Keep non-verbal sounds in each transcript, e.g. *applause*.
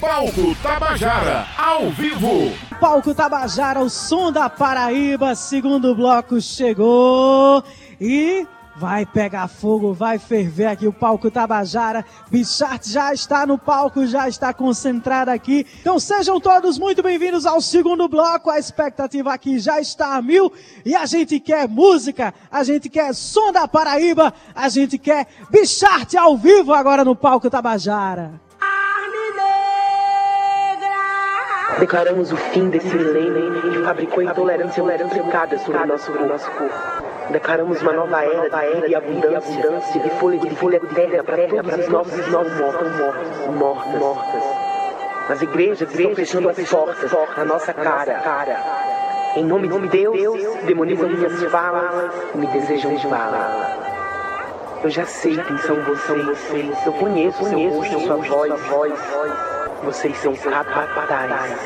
Palco Tabajara, ao vivo. Palco Tabajara, o som da Paraíba, segundo bloco chegou e vai pegar fogo, vai ferver aqui o palco Tabajara. Bichart já está no palco, já está concentrado aqui. Então sejam todos muito bem-vindos ao segundo bloco. A expectativa aqui já está a mil e a gente quer música, a gente quer som da Paraíba, a gente quer Bichart ao vivo agora no palco Tabajara. Declaramos o fim desse milênio que fabricou intolerância multiplicada sobre o nosso, nosso corpo. Declaramos uma nova era, nova era de abundância, abundância de fôlego de folha terra para todos os novos e mortos, mortos, mortas. As igrejas estão fechando as portas na nossa cara. Em nome de Deus, demonizam minhas falas e me desejam de bala. Eu já sei quem são vocês, eu conheço, conheço sua voz, voz. Vocês são capazes,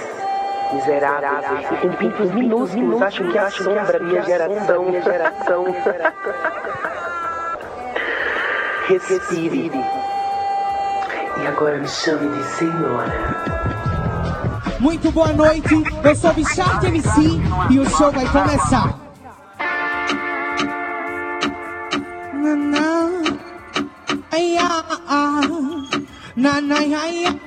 miseráveis e com pintos minúsculos acham que assombra minha geração, minha *laughs* geração. Respire. E agora me chame de senhora. Muito boa noite, eu sou Bichard MC e o show vai começar. Na, na, ai, ah, ah, na, na, ai,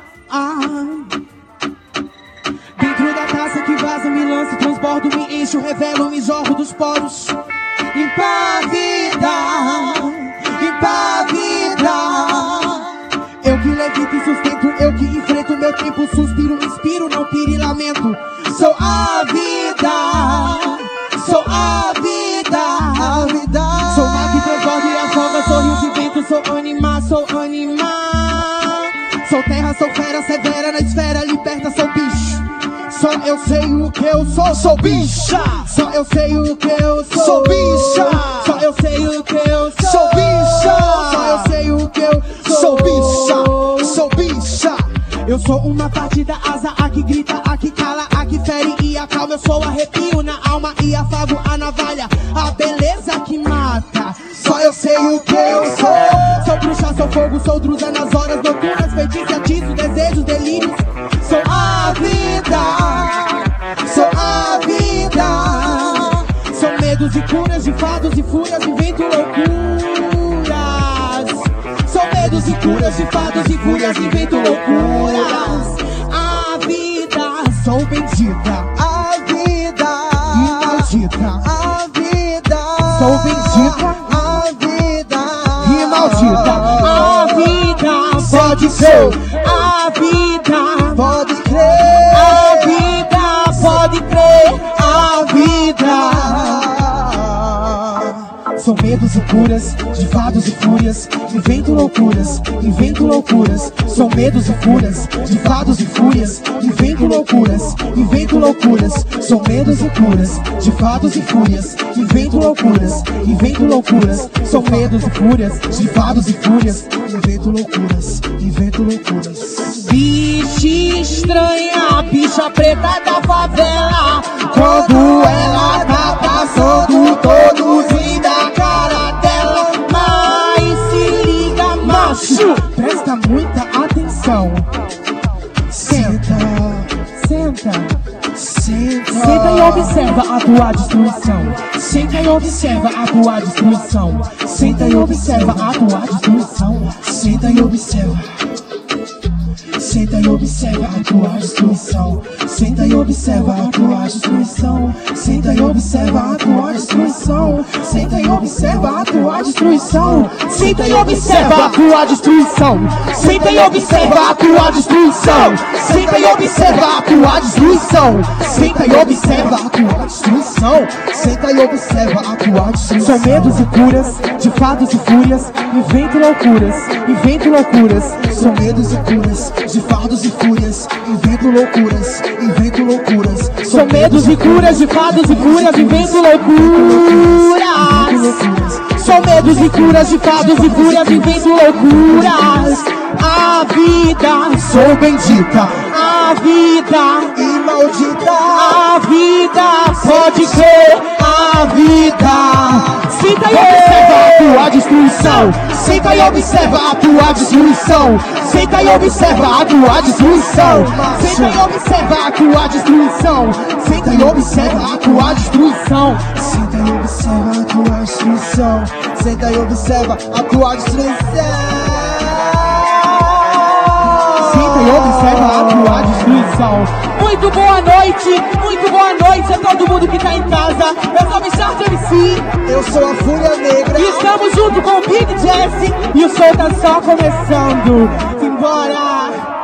Dentro da taça que vaza, me lanço, transbordo, me encho, revelo, me jorro dos poros. Impávida, impávida. Eu que levito e sustento, eu que enfrento meu tempo, suspiro, inspiro, não pire lamento. Sou a vida, sou a vida, a vida. Sou mar que transborda e afoga, sou rio de vento, sou animar. Sou terra, sou fera, severa na esfera, liberta, sou bicho. Só eu sei o que eu sou, sou bicha. Só eu sei o que eu sou, sou bicha. Só eu sei o que eu sou, sou bicha. Só eu sei o que eu sou, sou bicha. Sou bicha. Eu sou uma partida asa, a que grita, a que cala, a que fere e acalma. Eu sou arrepio na alma e afago a navalha, a beleza que mata. Só eu sei o que eu sou. Sou bruxa, sou fogo, sou drusa nas Sou medos e curas de fados e fúrias, invento loucuras. Sou medos e curas de fados e fúrias, invento loucuras. A vida, sou bendita. A vida, e maldita. A vida, sou bendita. A vida, e maldita. A vida, pode ser. Curas, de fados e fúrias, invento loucuras, invento loucuras. São medos e curas, de fados e fúrias, invento loucuras, invento loucuras. São medos e curas, de fados e fúrias, invento loucuras, invento loucuras. São medos e fúrias, de fados e fúrias, invento loucuras, invento loucuras. Bicha estranha, bicha preta da favela. Quando ela tá passando, todos riem da cara dela. Mas se liga, macho, presta muita atenção. Senta, senta, senta. Senta e observa a tua destruição. Senta e observa a tua destruição. Senta e observa a tua destruição. Senta e observa. Senta e observa a tua destruição. Senta e observa a tua destruição. Senta e observa a tua destruição. Senta e observa a tua destruição. Senta e observa a tua destruição. Senta e observa a tua destruição. Senta e observa a tua destruição. Senta e observa a tua destruição. Senta e observa a tua destruição. São medos e curas, de fados e fúrias. Invento loucuras, invento loucuras. São medos e curas, de fados e fúrias. Invento loucuras, invento loucuras. São medos e curas, de fados e fúrias. Invento loucuras. São medos e curas, de fados e fúrias. Invento loucuras. A vida, sou bendita. A vida, e maldita. A vida, pode crer. A vida, Senta e observa a tua destruição. Senta e observa a tua destruição. Senta e observa a tua destruição. Senta e observa a tua destruição. Senta e observa a tua destruição. Senta e observa a tua destruição. Senta e observa a tua destruição. Senta e observa a tua destruição. Muito boa noite, muito boa noite a todo mundo que tá em casa. Eu sou Michard MC Eu sou a Fúria Negra. e estamos junto com o Big Jesse e o show tá só começando. Simbora!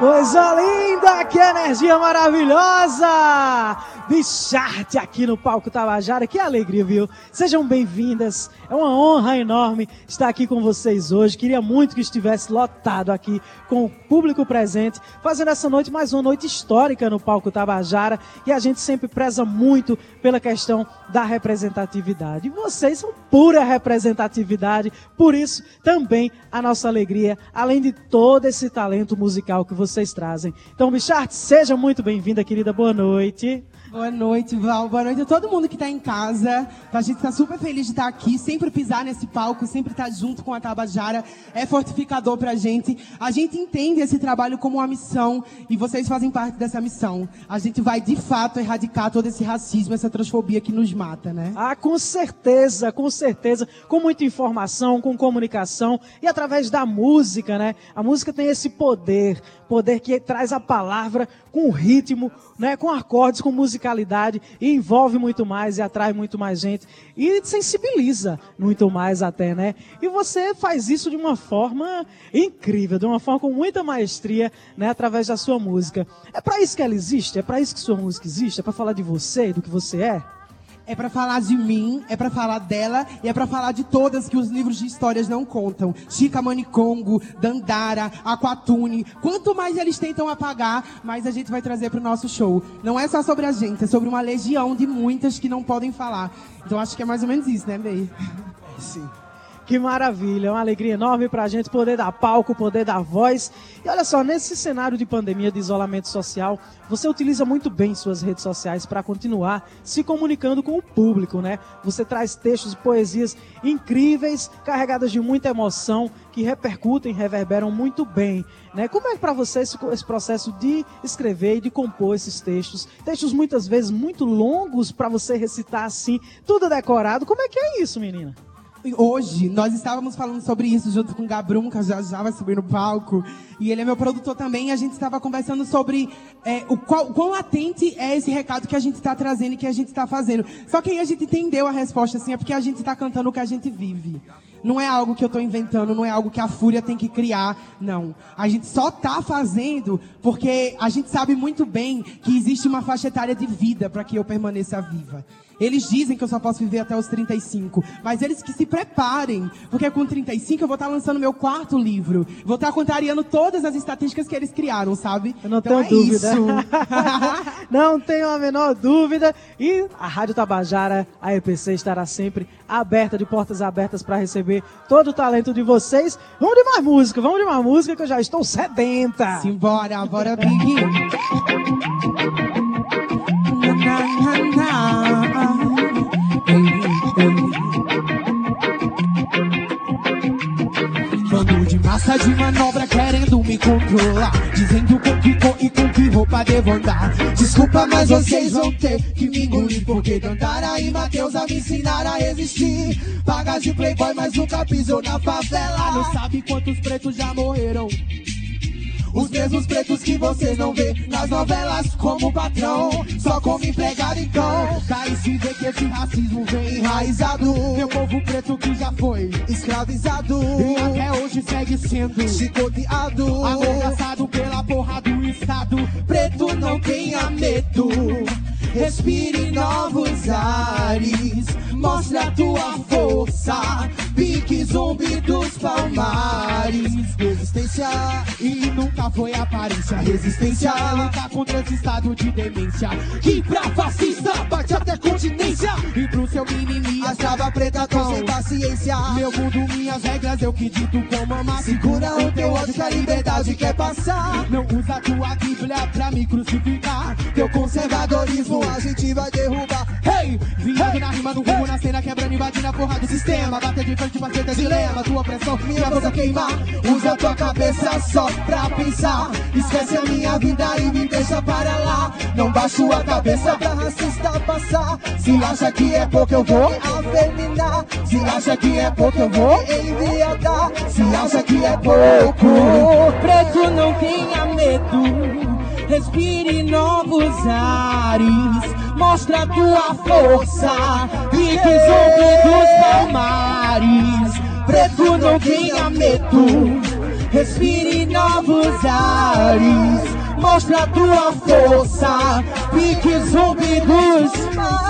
Coisa linda, que energia maravilhosa! Bicharte aqui no palco Tabajara, que alegria, viu? Sejam bem-vindas, é uma honra enorme estar aqui com vocês hoje. Queria muito que estivesse lotado aqui com o público presente, fazendo essa noite mais uma noite histórica no palco Tabajara, e a gente sempre preza muito pela questão da representatividade. Vocês são pura representatividade, por isso também a nossa alegria, além de todo esse talento musical que vocês trazem. Então, Bicharte, seja muito bem-vinda, querida. Boa noite. Boa noite, Val. Boa noite a todo mundo que tá em casa. A gente tá super feliz de estar aqui, sempre pisar nesse palco, sempre estar junto com a Tabajara. É fortificador pra gente. A gente entende esse trabalho como uma missão e vocês fazem parte dessa missão. A gente vai, de fato, erradicar todo esse racismo, essa transfobia que nos mata, né? Ah, com certeza, com certeza. Com muita informação, com comunicação e através da música, né? A música tem esse poder, poder que traz a palavra com ritmo, né? Com acordes, com musicalidade e envolve muito mais e atrai muito mais gente e sensibiliza muito mais até, né? E você faz isso de uma forma incrível, de uma forma com muita maestria, né? Através da sua música. É para isso que ela existe? É para isso que sua música existe? É para falar de você, do que você é? É pra falar de mim, é pra falar dela e é pra falar de todas que os livros de histórias não contam. Chica Manicongo, Dandara, Aquatune. Quanto mais eles tentam apagar, mais a gente vai trazer pro nosso show. Não é só sobre a gente, é sobre uma legião de muitas que não podem falar. Então acho que é mais ou menos isso, né, Bey? Sim. Que maravilha, é uma alegria enorme pra gente poder dar palco, poder dar voz. E olha só, nesse cenário de pandemia, de isolamento social, você utiliza muito bem suas redes sociais para continuar se comunicando com o público, né? Você traz textos e poesias incríveis, carregadas de muita emoção, que repercutem, reverberam muito bem, né? Como é para você esse, esse processo de escrever e de compor esses textos? Textos muitas vezes muito longos para você recitar assim, tudo decorado. Como é que é isso, menina? Hoje, nós estávamos falando sobre isso junto com o Gabrum, que já já vai subir no palco. E ele é meu produtor também. A gente estava conversando sobre é, o qual, quão latente é esse recado que a gente está trazendo e que a gente está fazendo. Só que aí a gente entendeu a resposta, assim, é porque a gente está cantando o que a gente vive. Não é algo que eu estou inventando, não é algo que a Fúria tem que criar, não. A gente só está fazendo porque a gente sabe muito bem que existe uma faixa etária de vida para que eu permaneça viva. Eles dizem que eu só posso viver até os 35, mas eles que se preparem, porque com 35 eu vou estar lançando meu quarto livro. Vou estar contrariando todas as estatísticas que eles criaram, sabe? Eu não Então tenho é dúvida. isso. *laughs* não tenho a menor dúvida. E a Rádio Tabajara, a EPC, estará sempre aberta, de portas abertas para receber todo o talento de vocês. Vamos de mais música, vamos de mais música que eu já estou sedenta. Simbora, bora, Big. *laughs* Bando de massa de manobra querendo me controlar. Dizendo com que cor e com que roupa devo andar. Desculpa, mas vocês vão ter que me engolir. Porque Dandara e Matheus a me ensinaram a resistir. Pagas de playboy, mas nunca pisou na Não favela sabe quantos pretos já morreram Os mesmos pretos que vocês não vê nas novelas como patrão. Só como empregado então Daí se vê que esse racismo vem Enraizado, Meu povo preto que já foi escravizado. E até hoje segue sendo Chicoteado. Amordaçado pela porra do Estado. Preto não tenha medo. Respire novos ares Mostra tua força Pique zumbi dos palmares Resistência E nunca foi aparência. Resistência é lutar contra esse estado de demência. Que pra fascista bate até continência. E pro seu mimimi, As trava preta tô sem paciência. meu mundo, minhas regras, eu que dito com mamar. Segura o teu ódio que a liberdade quer passar. Não usa tua bíblia pra me crucificar. Teu conservadorismo a gente vai derrubar. Hey! Viado na rima, no rumo, na cena, quebrando, invadindo a porra do sistema. Bater de frente, parceiro, ter dilema, tua pressão, minha boca queimar. Usa tua cabeça só pra pensar. Esquece a minha vida e me deixa para lá. Não baixo a cabeça pra racista passar. Se acha que é pouco, eu vou afeminar. Se acha que é pouco, eu vou enviadar. Se acha que é pouco. Preto, não tenha medo. Respire novos ares. Mostra tua força. Fique zombi dos palmares. Preto, não tenha medo. Respire novos ares. Mostra tua força. Fique zumbi dos mares.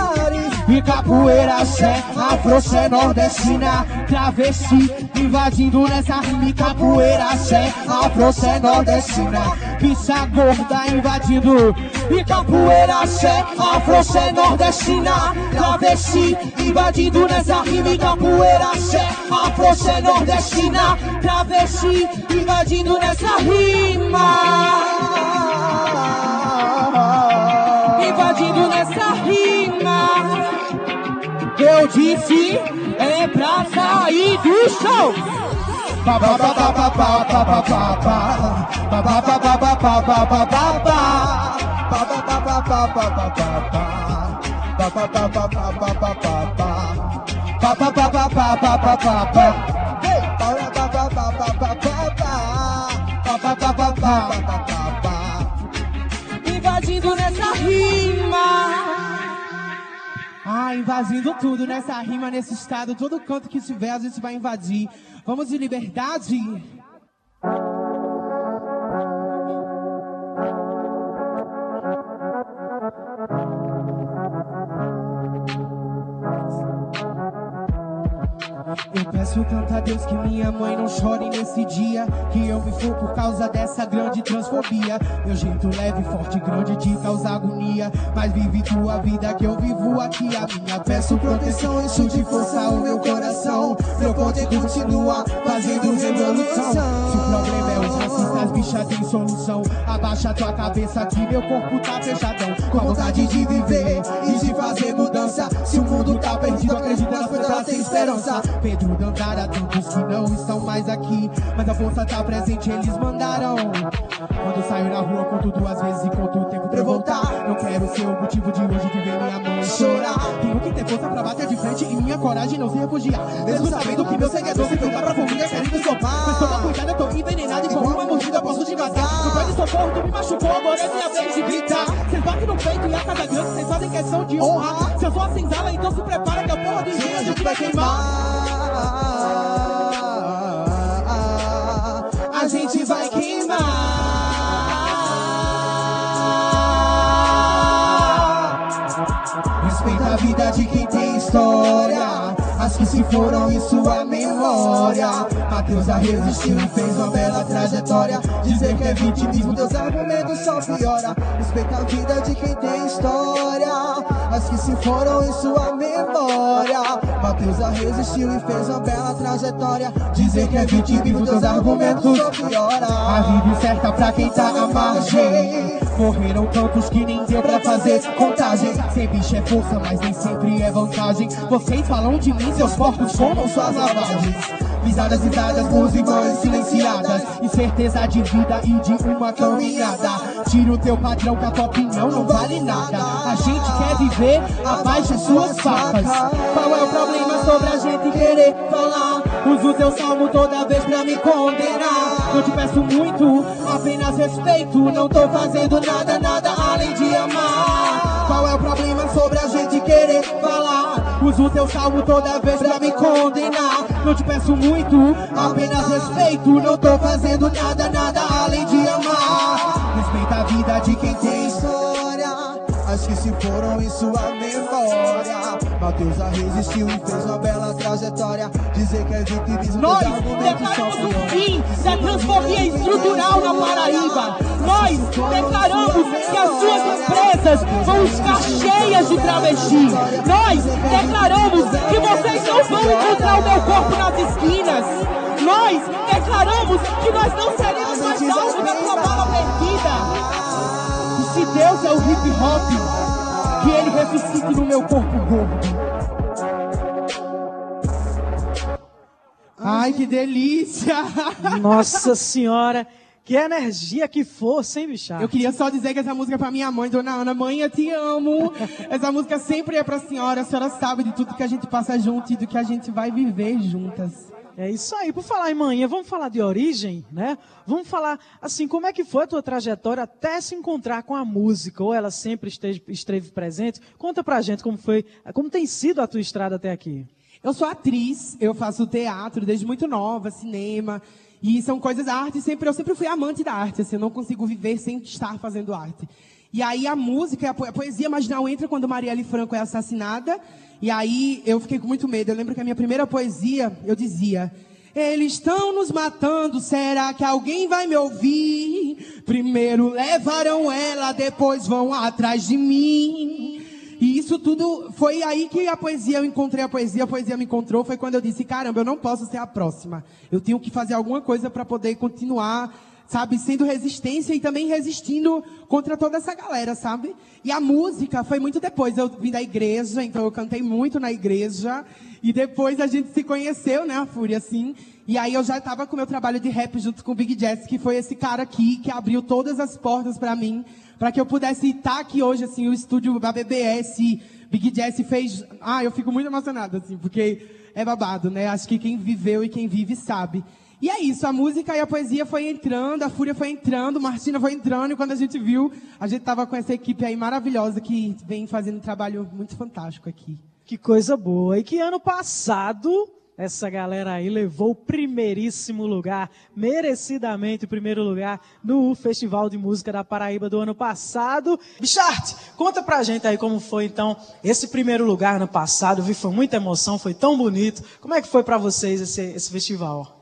E capoeira, xé, afroxé, nordestina, travesti, invadindo nessa rima. Capoeira, xé, afroxé, nordestina, bicha gorda invadindo. E capoeira, xé, afroxé, nordestina, travesti, invadindo nessa rima. Capoeira, xé, afroxé, nordestina, travesti, invadindo nessa rima. Invadindo nessa rima eu disse é pra sair do chão. Invadindo nessa rima. Invadindo tudo nessa rima, nesse estado, todo canto que tiver, a gente vai invadir. Vamos de liberdade? Peço tanto a Deus que minha mãe não chore nesse dia Que eu me for por causa dessa grande transfobia Meu jeito leve, forte, grande de causar agonia Mas vive tua vida que eu vivo aqui a minha Peço proteção, encho de força o meu coração. Meu poder continua fazendo revolução. Se o problema é os racistas, bicha tem solução Abaixa tua cabeça que meu corpo tá fechadão Com vontade de viver e de fazer mudança. Se o mundo tá perdido, acredita nas coisas sem esperança. Pedro Dandara, tantos que não estão mais aqui Mas a força tá presente, eles mandaram. Quando saio na rua, conto duas vezes e conto o tempo pra eu voltar. Não quero ser o motivo de hoje de ver minha mãe chorar. Tenho que ter força pra bater de frente e minha coragem não se refugiar Mesmo sabendo que meu seguidor se ficar pra família querendo sofrer Mas toma cuidado, eu tô envenenado e com uma mordida posso te matar. Tu pede socorro, tu me machucou, agora é minha vez de gritar Cês batem no peito e a casa grande, cês fazem questão de honrar Se eu sou a senzala, então se prepara que a porra do dia a gente vai queimar a gente vai queimar. Respeita a vida de quem tem história. Que foram em sua memória. Mateus a resistiu e fez uma bela trajetória. Dizer que é vitimismo, teus argumentos só piora. Respeita a vida de quem tem história. As que se foram em sua memória. Mateus a resistiu e fez uma bela trajetória. Dizer que é vitimismo, teus argumentos só piora. A vida certa pra quem tá à margem. Morreram tantos que nem deu pra fazer contagem. Ser bicho é força, mas nem sempre é vantagem. Vocês falam de mim, seus porcos comam suas lavagens. Pisadas e dadas, mãos e mãos silenciadas. Incerteza de vida e de uma caminhada. Tira o teu padrão que a tua opinião não vale nada. A gente quer viver abaixo suas facas. Qual é o problema sobre a gente querer falar? Uso teu salmo toda vez pra me condenar. Não te peço muito, apenas respeito. Não tô fazendo nada, nada além de amar. Qual é o problema sobre a gente querer falar? Uso teu salmo toda vez pra me condenar. Não te peço muito, apenas respeito. Não tô fazendo nada, nada além de amar. Respeita a vida de quem tem história. As que se foram em sua memória. Matheus resistiu e fez uma bela trajetória. Dizer que é vitimismo, Nós declaramos o fim da transfobia estrutural na Paraíba. Nós declaramos que as suas empresas vão estar cheias de travesti. Nós declaramos que vocês não vão encontrar o meu corpo nas esquinas. Nós declaramos que nós não seremos mais alvo da sua bala perdida. E se Deus é o hip hop, que ele ressuscite no meu corpo gordo. Ai, que delícia! Nossa senhora, que energia, que força, hein, bichar? Eu queria só dizer que essa música é pra minha mãe, dona Ana. Mãe, eu te amo. Essa música sempre é pra senhora. A senhora sabe de tudo que a gente passa junto e do que a gente vai viver juntas. É isso aí. Por falar em manhã, vamos falar de origem, né? Vamos falar, assim, como é que foi a tua trajetória até se encontrar com a música? Ou ela sempre esteve, esteve presente? Conta pra gente como foi, como tem sido a tua estrada até aqui. Eu sou atriz, eu faço teatro desde muito nova, cinema. E são coisas, arte, sempre, eu sempre fui amante da arte, assim, eu não consigo viver sem estar fazendo arte. E aí a música, a poesia marginal entra quando Marielle Franco é assassinada. E aí eu fiquei com muito medo. Eu lembro que a minha primeira poesia, eu dizia: Eles estão nos matando, será que alguém vai me ouvir? Primeiro levarão ela, depois vão atrás de mim. E isso tudo foi aí que a poesia, eu encontrei a poesia, a poesia me encontrou, foi quando eu disse, caramba, eu não posso ser a próxima. Eu tenho que fazer alguma coisa para poder continuar, sabe, sendo resistência e também resistindo contra toda essa galera, sabe? E a música foi muito depois. Eu vim da igreja, então eu cantei muito na igreja. E depois a gente se conheceu, né, a Fúria, assim. E aí eu já estava com meu trabalho de rap junto com o Big Jess, que foi esse cara aqui que abriu todas as portas para mim para que eu pudesse estar aqui hoje, assim, o estúdio da BBS, Big Jazz fez. Ah, eu fico muito emocionada, assim, porque é babado, né? Acho que quem viveu e quem vive sabe. E é isso, a música e a poesia foi entrando, a fúria foi entrando, Martina foi entrando, e quando a gente viu, a gente tava com essa equipe aí maravilhosa que vem fazendo um trabalho muito fantástico aqui. Que coisa boa. E que ano passado essa galera aí levou o primeiríssimo lugar, merecidamente o primeiro lugar, no Festival de Música da Paraíba do ano passado. Bichart, conta pra gente aí como foi então esse primeiro lugar no passado. Vi, foi muita emoção, foi tão bonito. Como é que foi para vocês esse, esse festival?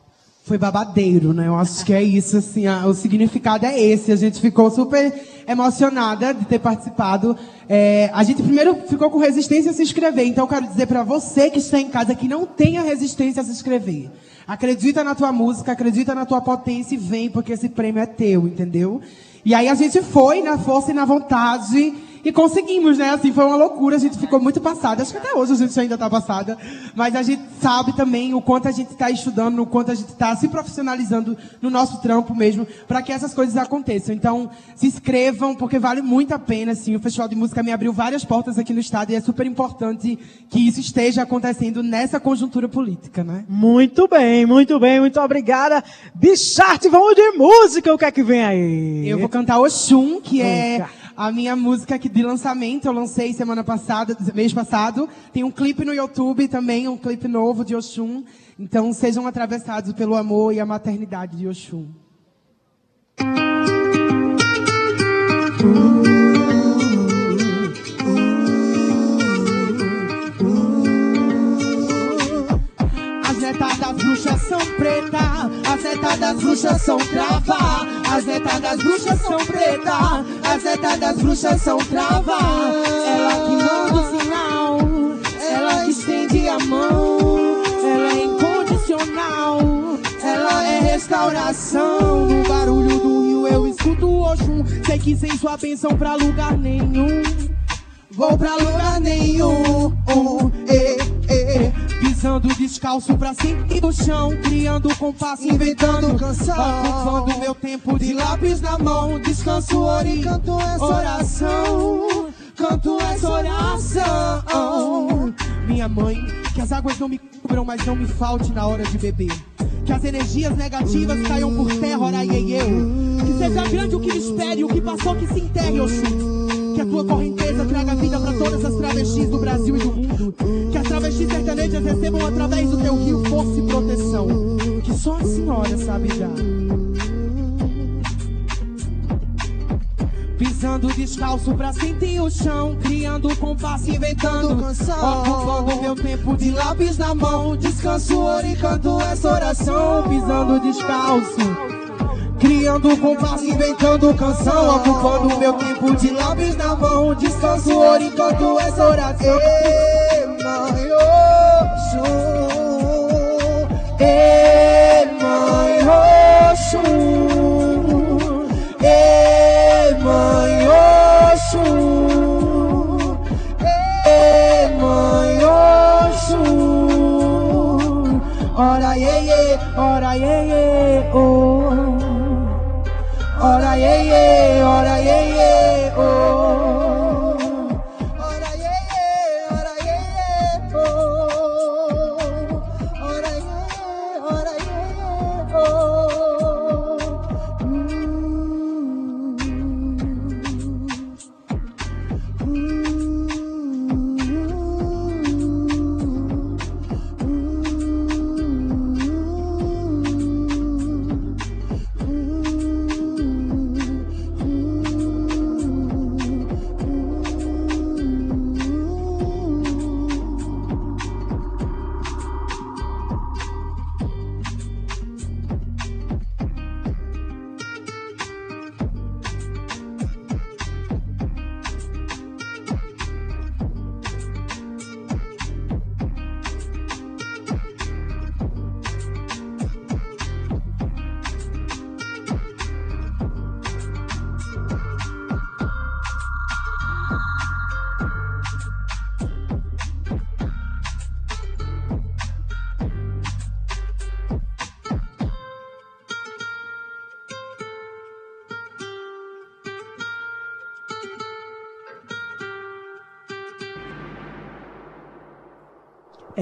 Foi babadeiro, né? Eu acho que é isso, assim, a, o significado é esse. A gente ficou super emocionada de ter participado. É, a gente primeiro ficou com resistência a se inscrever. Então eu quero dizer para você que está em casa que não tenha resistência a se inscrever. Acredita na tua música, acredita na tua potência e vem, porque esse prêmio é teu, entendeu? E aí a gente foi na força e na vontade e conseguimos, né? Assim, foi uma loucura, a gente ficou muito passada. Acho que até hoje a gente ainda está passada. Mas a gente sabe também o quanto a gente está estudando, o quanto a gente está se profissionalizando no nosso trampo mesmo, para que essas coisas aconteçam. Então, se inscrevam, porque vale muito a pena, assim. O Festival de Música me abriu várias portas aqui no estado e é super importante que isso esteja acontecendo nessa conjuntura política, né? Muito bem, muito bem, muito obrigada. Bicharte, vamos de música, o que é que vem aí? Eu vou cantar Oxum, que é a minha música de lançamento, eu lancei semana passada, mês passado. Tem um clipe no YouTube também, um clipe novo de Oxum. Então sejam atravessados pelo amor e a maternidade de Oxum. netas das bruxas são preta, as netas das bruxas são trava, as netas das bruxas são preta, as netas das bruxas são trava. Ela que manda o sinal, ela estende a mão, ela é incondicional, ela é restauração. No barulho do rio eu escuto o Oxum, sei que sem sua bênção pra lugar nenhum. Vou pra lugar nenhum, oh, eh, eh. Pisando descalço pra cima e no chão Criando compasso, inventando canção Ocupando meu tempo de lápis na mão Descanso, ori, canto essa oração Canto essa oração Minha mãe, que as águas não me cubram Mas não me falte na hora de beber que as energias negativas caiam por terra, ora e eu. Que seja grande o que me espere, o que passou que se enterre, Oxum. Que a tua correnteza traga vida para todas as travestis do Brasil e do mundo. Que as travestis sertanejas recebam através do teu rio força e proteção. Que só a senhora sabe dar. Pisando descalço pra sentir o chão, criando compasso, inventando canção. Ocupando meu tempo de lápis na mão, descanso, oro e canto essa oração. Pisando descalço. Criando compasso, inventando canção. Ocupando meu tempo de lápis na mão Descanso, oro e canto essa oração mãe, Oxum Ei, mãe, Ei, mãe, Ei, Ora, iê, iê, ora, iê, iê, oh Ora, iê, iê,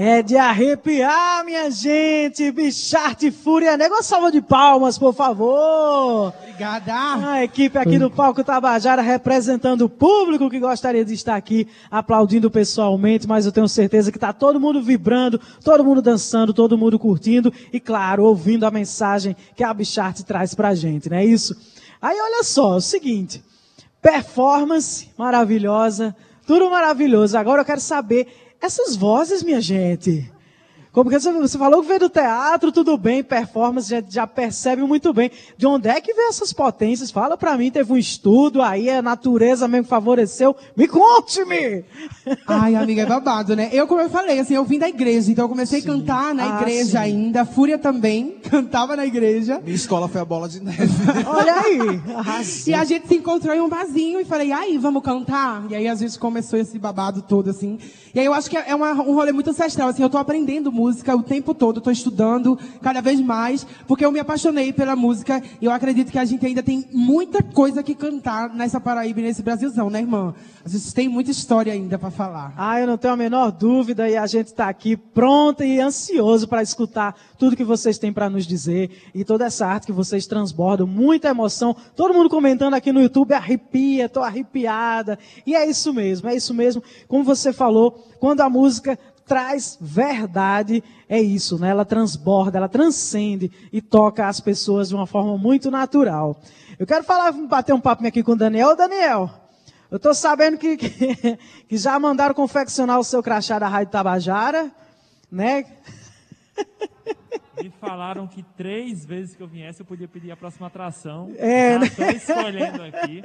É de arrepiar, minha gente! Bicharte Fúria Negra. Salva de palmas, por favor! Obrigada! A equipe aqui do Palco Tabajara representando o público que gostaria de estar aqui aplaudindo pessoalmente, mas eu tenho certeza que está todo mundo vibrando, todo mundo dançando, todo mundo curtindo e, claro, ouvindo a mensagem que a Bicharte traz pra gente, não é isso? Aí olha só, é o seguinte, performance maravilhosa, tudo maravilhoso. Agora eu quero saber essas vozes, minha gente. Como que você falou que veio do teatro, tudo bem, performance, já, já percebe muito bem. De onde é que vem essas potências? Fala pra mim, teve um estudo, aí a natureza mesmo favoreceu. Me conte-me! *laughs* Ai, amiga, é babado, né? Eu, como eu falei, assim, eu vim da igreja, então eu comecei Sim. a cantar na Ah, igreja sim. ainda. Fúria também, *laughs* cantava na igreja. Minha escola foi a bola de neve. *laughs* Olha aí! arrasou. E a gente se encontrou em um barzinho e falei, aí, vamos cantar? E aí a gente começou esse babado todo, assim. E aí eu acho que é uma- um rolê muito ancestral, assim, eu tô aprendendo música o tempo todo, tô estudando cada vez mais, porque eu me apaixonei pela música e eu acredito que a gente ainda tem muita coisa que cantar nessa Paraíba e nesse Brasilzão, né, irmã? A gente tem muita história ainda pra falar. Ah, eu não tenho a menor dúvida e a gente está aqui pronto e ansioso para escutar tudo que vocês têm para nos dizer e toda essa arte que vocês transbordam, muita emoção. Todo mundo comentando aqui no YouTube, arrepia, tô arrepiada. E é isso mesmo, é isso mesmo. Como você falou, quando a música traz verdade, é isso, né? Ela transborda, ela transcende e toca as pessoas de uma forma muito natural. Eu quero falar, bater um papo aqui com o Daniel. Ô, Daniel, eu tô sabendo que, que, *laughs* que já mandaram confeccionar o seu crachá da Rádio Tabajara, né? Me falaram que três vezes que eu viesse eu podia pedir a próxima atração. É, Já né? estou escolhendo aqui.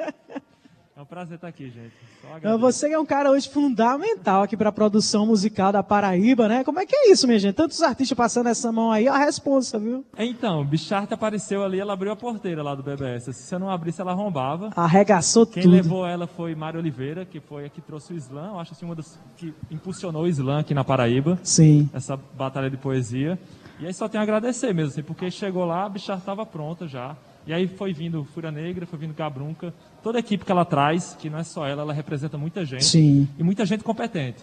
É um prazer estar aqui, gente. Então. Você é um cara hoje fundamental aqui para a produção musical da Paraíba, né? Como é que é isso, minha gente? Tantos artistas passando essa mão aí, ó, a responsa, viu? Então, Bicharte apareceu ali, ela abriu a porteira lá do BBS. Se você não abrisse, ela arrombava. Arregaçou Quem tudo. levou ela foi Mário Oliveira, que foi a que trouxe o slam. Eu acho assim, uma das que impulsionou o slam aqui na Paraíba. Sim. Essa batalha de poesia. E aí só tenho a agradecer mesmo, assim, porque chegou lá, a Bicharte estava pronta já. E aí foi vindo Fúria Negra, foi vindo Cabrunca. Toda a equipe que ela traz, que não é só ela, ela representa muita gente. Sim. E muita gente competente.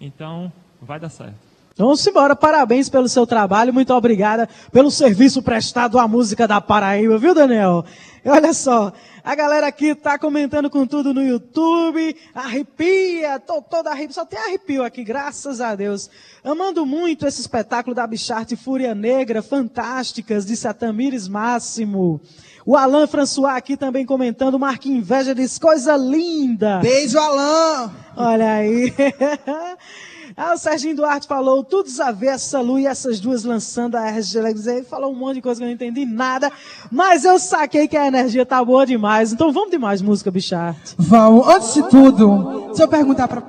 Então, vai dar certo. Vamos embora, parabéns pelo seu trabalho, muito obrigada pelo serviço prestado à música da Paraíba, viu, Daniel? Olha só, a galera aqui tá comentando com tudo no YouTube, arrepia, tô toda arrepia, só tem arrepio aqui, graças a Deus. Amando muito esse espetáculo da Bicharte Fúria Negra, fantásticas, disse a Tamires Máximo. O Alain François aqui também comentando, Marca Inveja diz, coisa linda. Beijo, Alain. Olha aí. *laughs* Ah, o Serginho Duarte falou tudo a ver essa Lu e essas duas lançando a RG Ele falou um monte de coisa que eu não entendi nada, mas eu saquei que a energia tá boa demais. Então vamos de mais música, Bicharte. Vamos. Antes de tudo, deixa eu perguntar pra...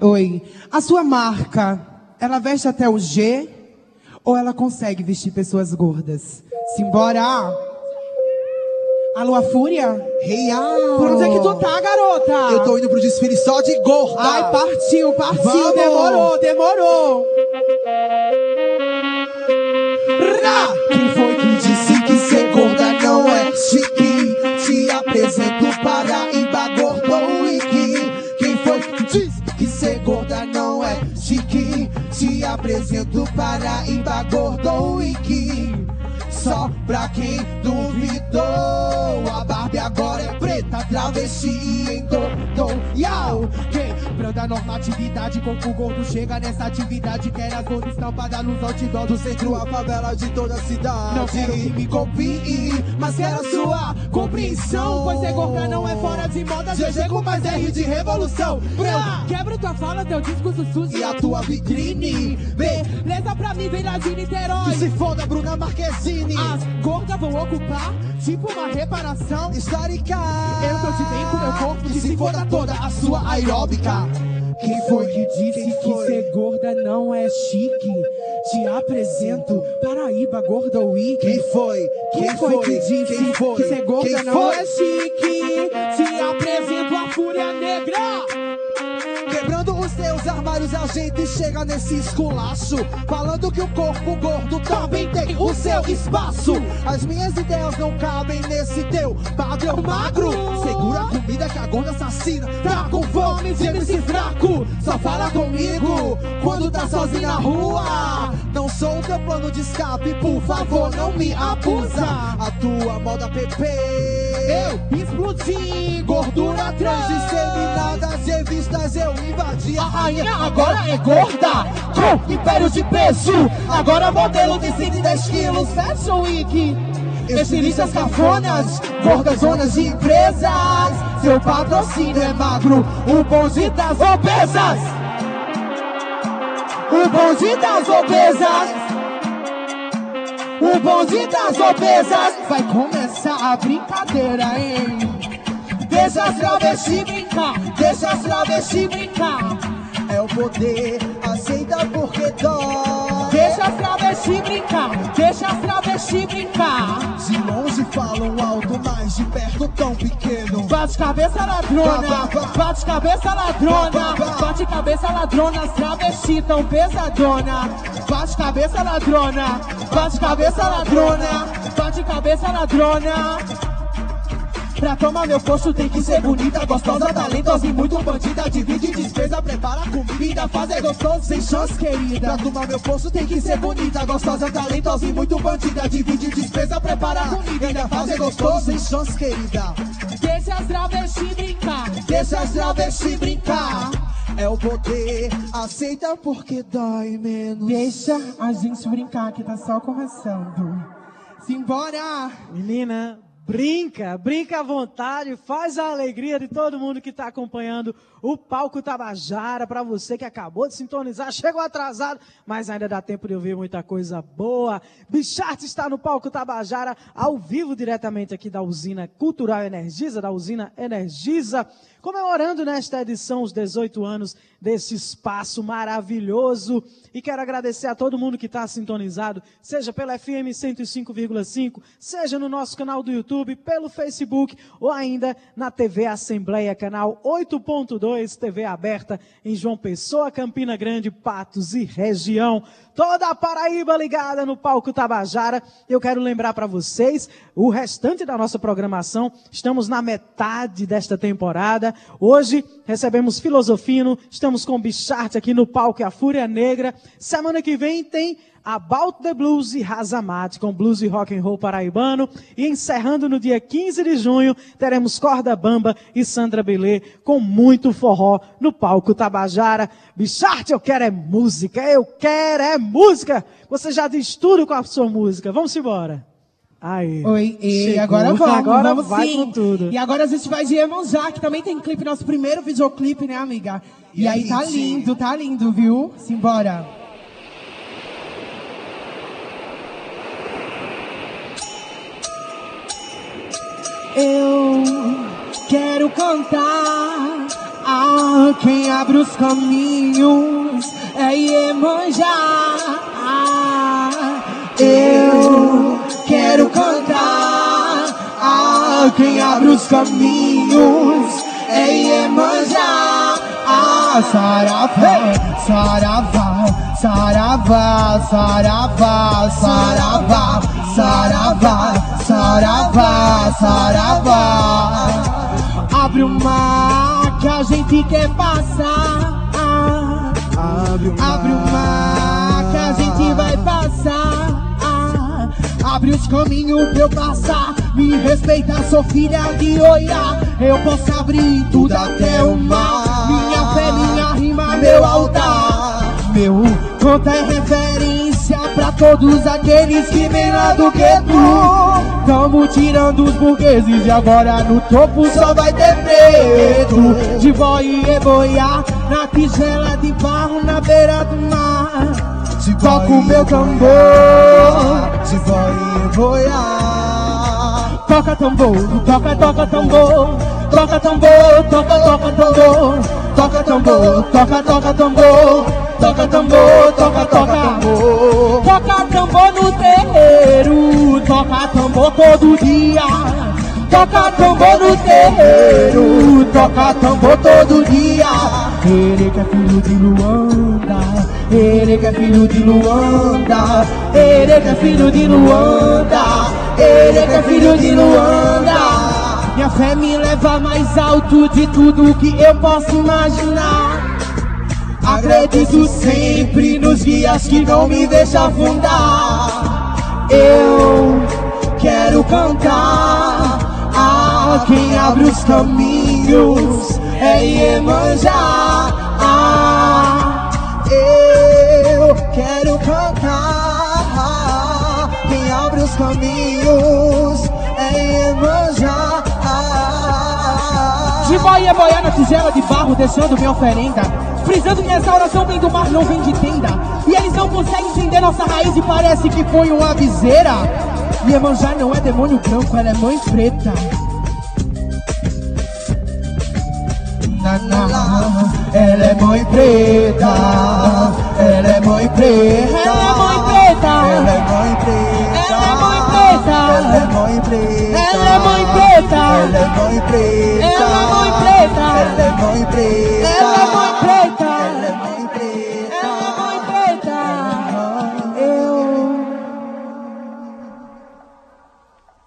Oi. A sua marca, ela veste até o G ou ela consegue vestir pessoas gordas? Simbora! A Fúria? Real! Por onde é que tu tá, garota? Eu tô indo pro desfile só de gorda! Ai, partiu, partiu, Vamos. demorou, demorou! Ra! Quem foi que disse que ser gorda não é chique? Te apresento Paraíba Gordo Wiki. Quem foi que disse que ser gorda não é chique? Te apresento Paraíba Gordo Wiki. Só pra quem duvidou, a Barbie agora é travesti em dom, yau. Quebrando a normatividade, corpo gordo chega nessa atividade. Quer as gordas estampadas nos outdoors Do centro à favela de toda a cidade. Não quero que me copie, mas quero a sua compreensão. Pois ser gorda não é fora de moda, GG com mais R de revolução. Eu quebro tua fala, teu discurso sujo E a tua vitrine, Beleza pra mim, vem lá de Niterói. que se foda, Bruna Marquezine. As gordas vão ocupar, tipo uma reparação. Histórica. Eu bem com meu corpo, que se foda toda a sua aeróbica. Quem foi que disse Quem que foi? ser gorda não é chique? Te apresento Paraíba Gorda Week. Quem foi? Quem foi que disse Quem foi? que ser gorda Quem não foi? é chique? Te apresento a Fúria Negra. Armários, a gente chega nesse esculacho. Falando que o corpo gordo também tem o seu espaço. As minhas ideias não cabem nesse teu padrão magro. Segura a comida que a gorda assassina. Tá com fome, esse fraco. Só fala comigo quando tá sozinho na rua. Não sou o teu plano de escape, por favor, não me abusa. A tua moda PP. Eu explodi, gordura trans. Disseminadas revistas eu invadi A rainha agora é gorda, com império de peso. Agora modelo de 110 quilos, Fashion Week. Estilistas cafonas, gordas zonas de empresas. Seu patrocínio é magro, o bonde das obesas. O bonde das obesas. O bonde das obesas. Vai começar a brincadeira, hein? Deixa as travestis brincar, deixa as travestis brincar. É o poder, aceita porque dói. Deixa as travestis brincar, deixa as travestis brincar. De longe falam alto, mas de perto tão pequeno. Bate cabeça ladrona, bate cabeça ladrona, bate cabeça ladrona, as travestis tão pesadona. Bate cabeça ladrona, bate cabeça ladrona, bate cabeça ladrona. Pra tomar meu posto tem que ser bonita, gostosa, talentosa e muito bandida. Divide despesa, prepara comida, fazer gostoso sem chance, querida. Pra tomar meu posto tem que ser bonita, gostosa, talentosa e muito bandida. Divide despesa, prepara comida, ainda fazer gostoso sem chance, querida. Deixa as travestis brincar, Deixa as travestis brincar. É o poder, aceita porque dói menos. Deixa a gente brincar que tá só começando. Simbora! Menina, brinca, brinca à vontade, faz a alegria de todo mundo que está acompanhando o Palco Tabajara. Para você que acabou de sintonizar, chegou atrasado, mas ainda dá tempo de ouvir muita coisa boa. Bichart está no Palco Tabajara, ao vivo, diretamente aqui da usina Cultural Energisa, da usina Energisa. Comemorando nesta edição os 18 anos desse espaço maravilhoso. E quero agradecer a todo mundo que está sintonizado, seja pela FM 105,5, seja no nosso canal do YouTube, pelo Facebook ou ainda na TV Assembleia, canal 8.2, TV aberta em João Pessoa, Campina Grande, Patos e região. Toda a Paraíba ligada no palco Tabajara. Eu quero lembrar para vocês o restante da nossa programação. Estamos na metade desta temporada. Hoje recebemos Filosofino, estamos com Bichart aqui no palco e a Fúria Negra. Semana que vem tem About the Blues e Razamate, com blues e rock and roll paraibano. E encerrando no dia 15 de junho, teremos Corda Bamba e Sandra Belê com muito forró no palco Tabajara. Bicharte, eu quero é música, eu quero é música. Você já diz tudo com a sua música. Vamos embora. Aí. Oi, e agora vamos, agora vamos vai sim. com tudo. E agora a gente vai de Emanjá, que também tem clipe, nosso primeiro videoclipe, né, amiga? E, e aí tá lindo, tá lindo, viu? Simbora. Eu quero cantar a quem abre os caminhos é Iemanjá. Eu quero cantar a quem abre os caminhos é Iemanjá. Saravá, saravá, saravá, saravá, saravá, saravá. Saravá, saravá. Abre o mar que a gente quer passar. Abre o mar, que a gente vai passar. Abre os caminhos pra eu passar. Me respeita, sou filha de Oiá. Eu posso abrir tudo até o mar. Minha fé, minha rima, meu altar. Meu conta é referência pra todos aqueles que vêm lá do gueto. Tamo tirando os burgueses e agora no topo só vai ter preto. De boi e boiar na tigela de barro na beira do mar. De Toco meu tambor, de boi e boiar. Toca tambor, toca, toca tambor, toca tambor, toca, toca tambor, toca tambor, toca, toca tambor. Toca tambor, toca, toca tambor. Toca tambor no terreiro. Toca tambor todo dia. Toca tambor no terreiro. Toca tambor todo dia. Ele que é filho de Luanda. Ele que é filho de Luanda. Ele que é filho de Luanda. Ele que é filho de Luanda. Minha fé me leva mais alto de tudo que eu posso imaginar. Acredito sempre nos guias que não me deixam afundar. Eu quero cantar a quem abre os caminhos é Iemanjá. Ah, eu quero cantar quem abre os caminhos é Iemanjá. De boia boia na tigela de barro, deixando minha oferenda Frisando que essa oração vem do mar, não vem de tenda. E eles não conseguem entender nossa raiz e parece que foi uma viseira. Iemanjá não é demônio branco, ela é mãe preta. Ela é mãe preta, ela é mãe preta, ela é mãe preta, ela é mãe preta, ela é mãe preta, ela é mãe preta, ela é mãe preta, ela é mãe preta, ela é mãe preta, ela é mãe preta, é preta, ela é preta, ela é preta, eu.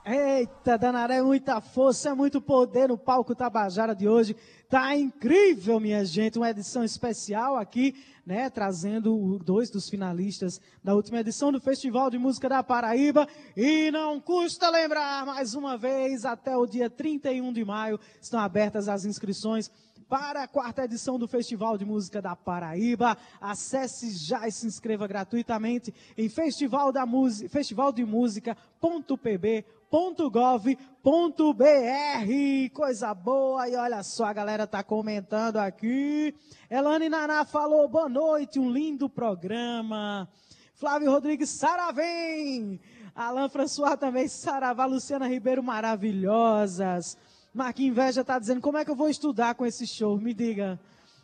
Eita, Danaré, muita força, é muito poder no palco Tabajara de hoje. Tá incrível, minha gente, uma edição especial aqui, né, trazendo dois dos finalistas da última edição do Festival de Música da Paraíba. E não custa lembrar, mais uma vez, até o dia 31 de maio estão abertas as inscrições para a quarta edição do Festival de Música da Paraíba. Acesse já e se inscreva gratuitamente em festival da festivaldemusica.pb.com www.gov.br. Coisa boa, e olha só, a galera tá comentando aqui. Elane Naná falou, boa noite, um lindo programa. Flávio Rodrigues, Saravém. Alain François também, Saravá. Luciana Ribeiro, maravilhosas. Marquinhos Inveja tá dizendo, como é que eu vou estudar com esse show? Me diga.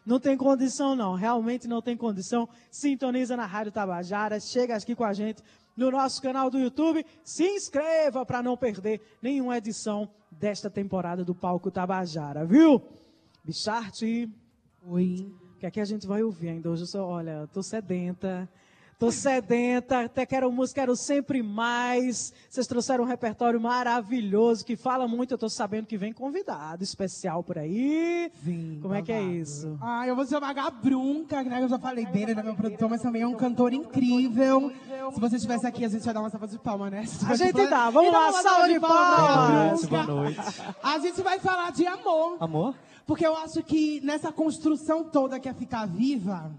Não tem condição, não. Realmente não tem condição. Sintoniza na Rádio Tabajara. Chega aqui com a gente no nosso canal do YouTube. Se inscreva para não perder nenhuma edição desta temporada do Palco Tabajara, viu? Bicharte. Oi. O que é que a gente vai ouvir ainda hoje? Eu sou, olha, tô sedenta. Tô sedenta, até quero música, quero sempre mais. Vocês trouxeram um repertório maravilhoso que fala muito. Eu tô sabendo que vem convidado especial por aí. Vim, Como é que é babado. isso? Ah, eu vou chamar Gabrunca, né? Eu já falei dele, ele é meu produtor, mas também é um cantor incrível. Se você estivesse aqui, a gente ia dar uma salva de palma, né? A gente dá. Vamos Então, lá, salva de palmas. Boa noite. A gente vai falar de amor. Amor? Porque eu acho que nessa construção toda que é ficar viva,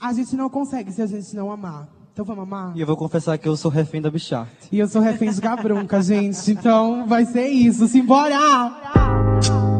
a gente não consegue se a gente não amar. Então vamos amar? E eu vou confessar que eu sou refém da Bichart. E eu sou refém de Gabrunca, *laughs* gente. Então vai ser isso. Simbora! Fica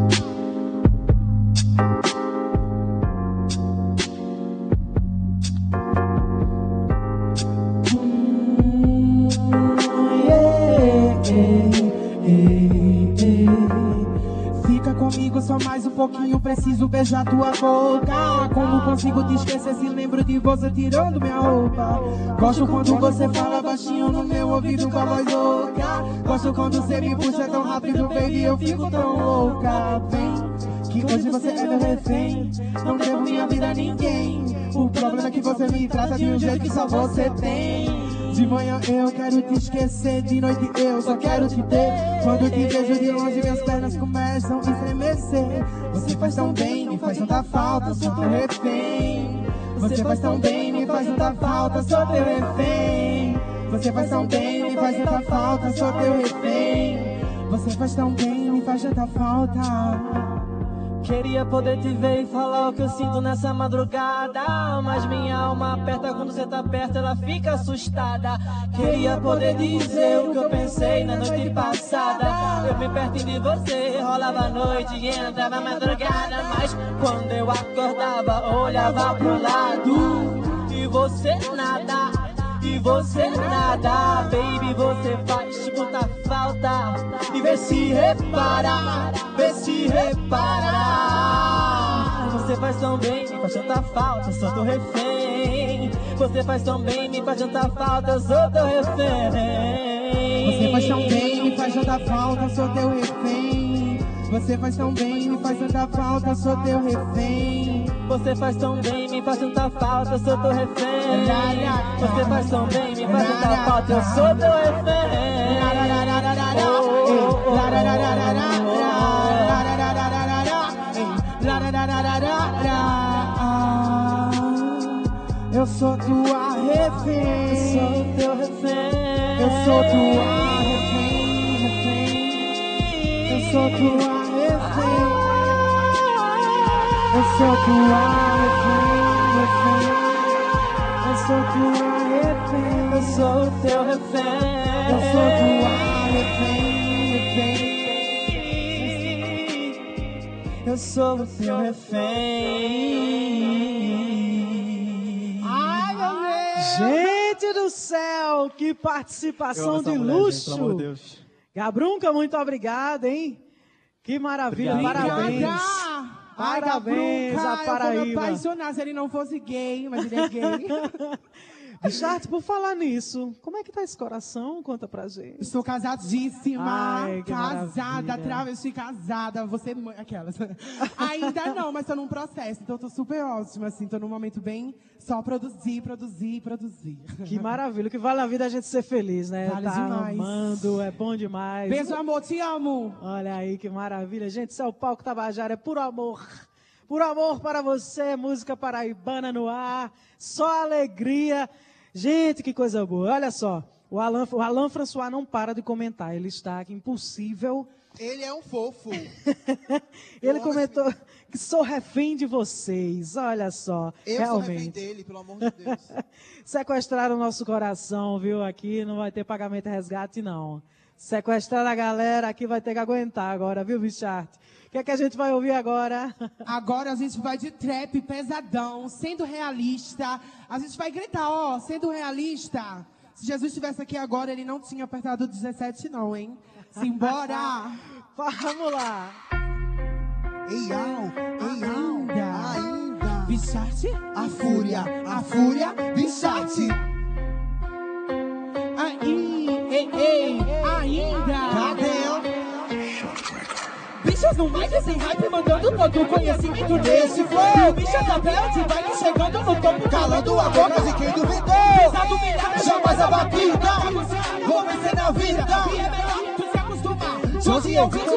só mais um pouquinho, preciso beijar tua boca. Como consigo te esquecer se lembro de você tirando minha roupa? Gosto quando você fala baixinho no meu ouvido com a voz louca. Gosto quando você me puxa tão rápido, baby, eu fico tão louca. Vem. Que hoje você é meu refém, não devo minha vida a ninguém. O problema é que você me trata de um jeito que só você tem. De manhã eu quero te esquecer, de noite eu só quero te ter. Quando te vejo de longe, minhas pernas começam a estremecer. Você faz tão bem, me faz tanta falta, sou teu refém. Você faz tão bem, me faz tanta falta, sou teu refém. Você faz tão bem, me faz tanta falta, sou teu refém. Você faz tão bem, me faz tanta falta. Queria poder te ver e falar o que eu sinto nessa madrugada. Mas minha alma aperta quando você tá perto, ela fica assustada. Queria poder dizer o que eu pensei na noite passada. Eu me perto de você, rolava a noite e entrava a madrugada. Mas quando eu acordava, olhava pro lado e você nada. Você nada, baby, você faz muita falta. E vê se repara, vê se repara. Você faz tão bem, me faz tanta falta, sou teu refém. Você faz tão bem, me faz tanta falta, sou teu refém. Você faz tão bem, me faz tanta falta, sou teu refém. Você faz tão bem, me faz tanta falta, sou teu refém. Você faz tão bem, me faz tanta falta, sou teu refém. Você faz tão bem, me faz tanta falta, eu sou teu refém. Oh, oh, oh, Eu sou tua refém. Sou teu refém. Eu sou tua refém, refém. Eu sou tua refém. Eu sou tua refém. Eu sou tua refém. Eu sou teu refém. Eu sou tua refém. Eu sou o teu refém. Ai, meu Deus. Gente do céu, que participação de luxo. amor de Deus. Gabrunca, muito obrigado, hein? Que maravilha, Obrigado. parabéns. Obrigada. Parabéns a Eu vou me Paraíba. apaixonar se ele não fosse gay, mas ele é gay. *laughs* *laughs* Richard, por falar nisso, como é que tá esse coração? Conta pra gente. Estou casadíssima. Ai, casada, travesti casada. Você mãe. Aquelas. *laughs* Ainda não, mas tô num processo. Então tô super ótima, assim. Tô num momento bem só produzir, produzir, produzir. Que maravilha, o que vale a vida é a gente ser feliz, né? Vale tá demais. amando, é bom demais. Beijo, amor, te amo. Olha aí que maravilha. Gente, isso é o Palco Tabajara, é puro amor. Puro amor para você, música paraibana no ar, só alegria. Gente, que coisa boa. Olha só, o Alain, o Alain François não para de comentar. Ele está aqui, impossível. Ele é um fofo. *laughs* Ele comentou que sou refém de vocês. Olha só, Eu sou refém realmente. dele, pelo amor de Deus. *laughs* Sequestraram o nosso coração, viu? Aqui não vai ter pagamento e resgate, não. Sequestraram a galera, aqui vai ter que aguentar agora, viu, Bichart? O que é que a gente vai ouvir agora? Agora a gente vai de trap pesadão, sendo realista. A gente vai gritar, ó, sendo realista. Se Jesus estivesse aqui agora, ele não tinha apertado o 17, não, hein? Simbora! *laughs* Vamos lá! Ei, au, ei, au, ainda. Bichate? A fúria, a fúria, bichate. Todos no mic, sem hype, mandando todo o conhecimento nesse flow. Bicha da belt, vai chegando no topo, calando a boca de quem duvidou. Jamais a batida, vou vencer na vida. E é melhor tu se acostumar.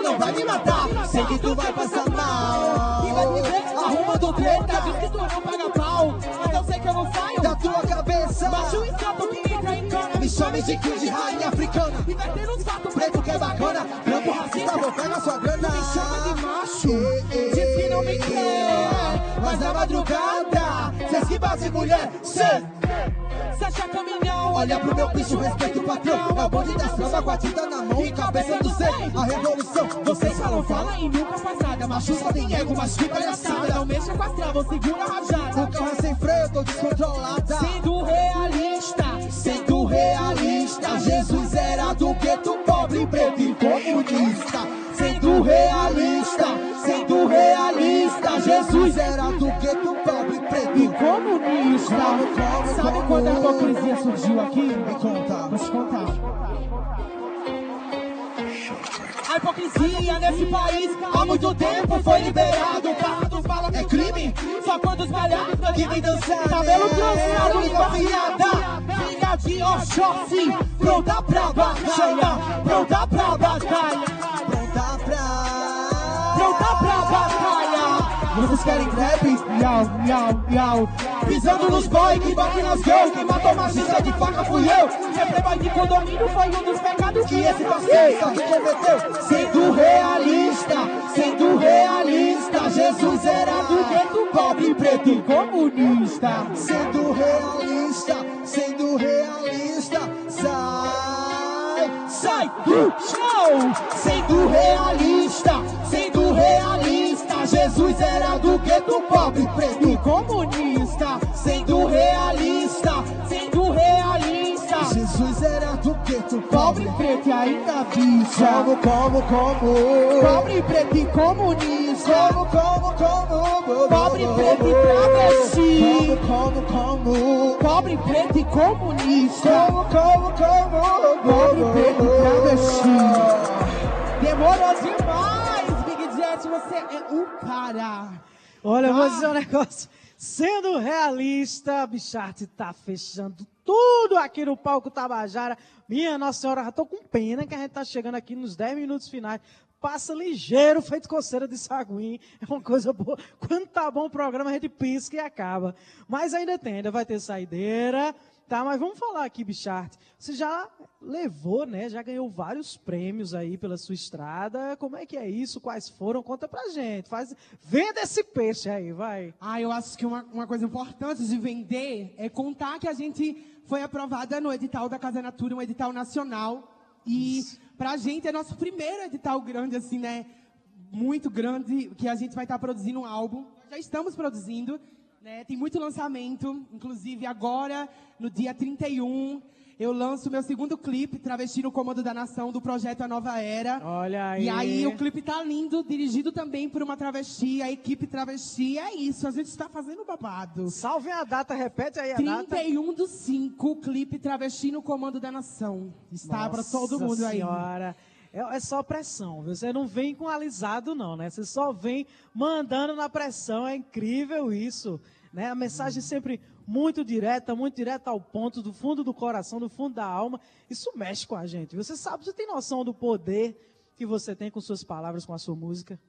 Não vai me matar. Sei que tu vai passar mal. E vai me ver arrumando treta. Diz que tu não paga pau. Mas eu sei que eu não saio da tua cabeça. E sapo que entra em cana. Me chame de Kid Rainha Africana. E vai ter uns fatos preto que é bacana. Racista, vou pegar sua grana. Me chama de macho. Diz que não me quer. Na madrugada, cê esquiva de mulher. Cê. Sacha caminhão, olha pro meu bicho, respeito o patrão. É o bonde da samba com a tinta na mão e cabeça do céu. A revolução, vocês falam, fala e nunca passada. Macho só tem ego, mas que palhaçada. Não mexa com as travas, segura a rajada. O carro é sem freio, tô descontrolada. Sendo realista, sendo realista. Jesus era do gueto, pobre, preto e comunista. Sendo realista, realista. Jesus era do gueto, pobre, preto e comunista. Sabe quando a hipocrisia surgiu aqui? Me conta. Vou te contar. A hipocrisia nesse país há muito tempo foi liberado. O carro dos balas é crime, só quando os malhados que vem dançar. Cabelo trançado, língua afiada. Filha de Oxóssi, pronta pra batalha. Pronta pra batalha. Pra. Pronta pra batalha. Vocês querem rap? Miau, miau, miau. Pisando nos boy que bate nas girls. Que matou machista de faca fui eu. Sempre boy de condomínio foi um dos pecados que esse fascista que cometeu. Sendo realista, sendo realista. Jesus era do gueto pobre, preto e comunista. Sendo realista, sendo realista. Sai, sai do chão. Sendo realista, realista. Jesus era do gueto pobre, preto e comunista. Sendo realista, sendo realista. Jesus era do gueto pobre, preto e ainda bicha. Como, como, como? Pobre, preto e comunista. Como, como, como? Pobre, preto e travesti. Como, como, como? Pobre, preto e comunista. Como, como, como? Pobre, preto e travesti. Demorou demais, Você é o cara. Olha, eu vou Ah. dizer um negócio. Sendo realista, a Bicharte tá fechando tudo aqui no palco Tabajara. Minha Nossa Senhora, já tô com pena que a gente tá chegando aqui nos 10 minutos finais. Passa ligeiro, feito coceira de saguim. É uma coisa boa. Quando tá bom o programa, a gente pisca e acaba. Mas ainda tem, ainda vai ter saideira. Tá, mas vamos falar aqui, Bicharte. Você já levou, né? Já ganhou vários prêmios aí pela sua estrada. Como é que é isso? Quais foram? Conta pra gente. Faz, venda esse peixe aí, vai. Ah, eu acho que uma, uma coisa importante de vender é contar que a gente foi aprovada no edital da Casa Natura, um edital nacional. E pra gente é nosso primeiro edital grande, assim, né? Muito grande, que a gente vai estar produzindo um álbum. Já estamos produzindo, né? Tem muito lançamento, inclusive agora, no dia 31, eu lanço meu segundo clipe, Travesti no Comando da Nação, do projeto A Nova Era. Olha aí. E aí o clipe tá lindo, dirigido também por uma travesti, a equipe travesti. É isso, a gente está fazendo babado. Salve a data, repete aí a data. 31 do 5, clipe Travesti no Comando da Nação. Está para todo mundo aí. senhora. É, é só pressão? Você não vem com alisado, não, né? Você só vem mandando na pressão. É incrível isso. Né? A mensagem sempre muito direta, muito direta ao ponto, do fundo do coração, do fundo da alma. Isso mexe com a gente. Você sabe, você tem noção do poder que você tem com suas palavras, com a sua música?